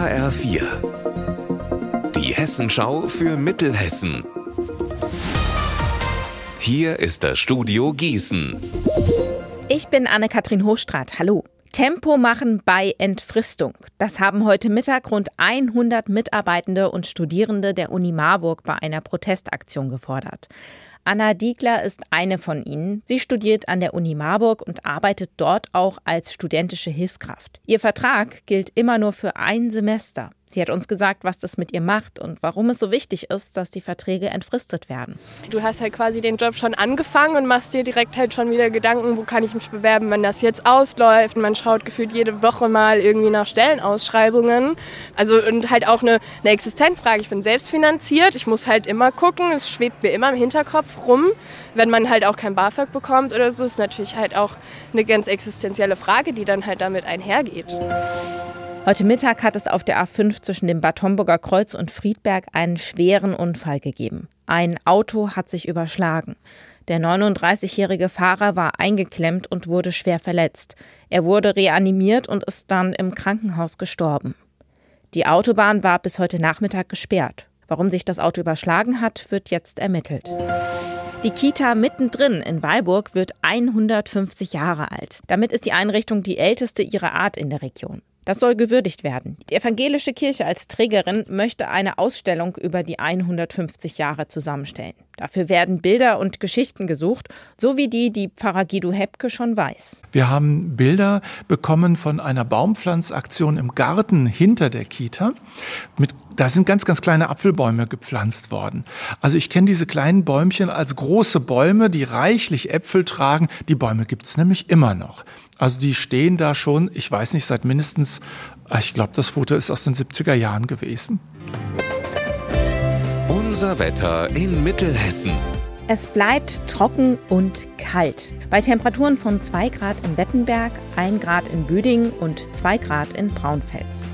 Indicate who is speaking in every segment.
Speaker 1: HR4. Die Hessenschau für Mittelhessen. Hier ist das Studio Gießen.
Speaker 2: Ich bin Anne-Kathrin Hochstrat. Hallo. Tempo machen bei Entfristung. Das haben heute Mittag rund 100 Mitarbeitende und Studierende der Uni Marburg bei einer Protestaktion gefordert. Anna Diegler ist eine von ihnen. Sie studiert an der Uni Marburg und arbeitet dort auch als studentische Hilfskraft. Ihr Vertrag gilt immer nur für ein Semester. Sie hat uns gesagt, was das mit ihr macht und warum es so wichtig ist, dass die Verträge entfristet werden.
Speaker 3: Du hast halt quasi den Job schon angefangen und machst dir direkt halt schon wieder Gedanken, wo kann ich mich bewerben, wenn das jetzt ausläuft. Man schaut gefühlt jede Woche mal irgendwie nach Stellenausschreibungen. Also und halt auch eine, eine Existenzfrage. Ich bin selbst finanziert, ich muss halt immer gucken, es schwebt mir immer im Hinterkopf rum. Wenn man halt auch kein BAföG bekommt oder so, ist natürlich halt auch eine ganz existenzielle Frage, die dann halt damit einhergeht.
Speaker 2: Heute Mittag hat es auf der A5 zwischen dem Bad Homburger Kreuz und Friedberg einen schweren Unfall gegeben. Ein Auto hat sich überschlagen. Der 39-jährige Fahrer war eingeklemmt und wurde schwer verletzt. Er wurde reanimiert und ist dann im Krankenhaus gestorben. Die Autobahn war bis heute Nachmittag gesperrt. Warum sich das Auto überschlagen hat, wird jetzt ermittelt. Die Kita mittendrin in Weilburg wird 150 Jahre alt. Damit ist die Einrichtung die älteste ihrer Art in der Region. Das soll gewürdigt werden. Die evangelische Kirche als Trägerin möchte eine Ausstellung über die 150 Jahre zusammenstellen. Dafür werden Bilder und Geschichten gesucht, so wie die, die Pfarrer Guido Hepke schon weiß.
Speaker 4: Wir haben Bilder bekommen von einer Baumpflanzaktion im Garten hinter der Kita. Mit, da sind ganz, ganz kleine Apfelbäume gepflanzt worden. Also ich kenne diese kleinen Bäumchen als große Bäume, die reichlich Äpfel tragen. Die Bäume gibt es nämlich immer noch. Also die stehen da schon, ich weiß nicht, seit mindestens, ah, ich glaube, das Foto ist aus den 70er Jahren gewesen.
Speaker 1: Unser Wetter in Mittelhessen.
Speaker 2: Es bleibt trocken und kalt. Bei Temperaturen von 2 Grad in Wettenberg, 1 Grad in Büdingen und 2 Grad in Braunfels.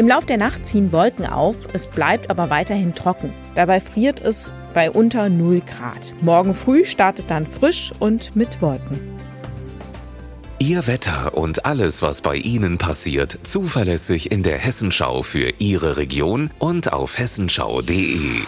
Speaker 2: Im Lauf der Nacht ziehen Wolken auf, es bleibt aber weiterhin trocken. Dabei friert es bei unter 0 Grad. Morgen früh startet dann frisch und mit Wolken.
Speaker 1: Ihr Wetter und alles, was bei Ihnen passiert, zuverlässig in der Hessenschau für Ihre Region und auf hessenschau.de.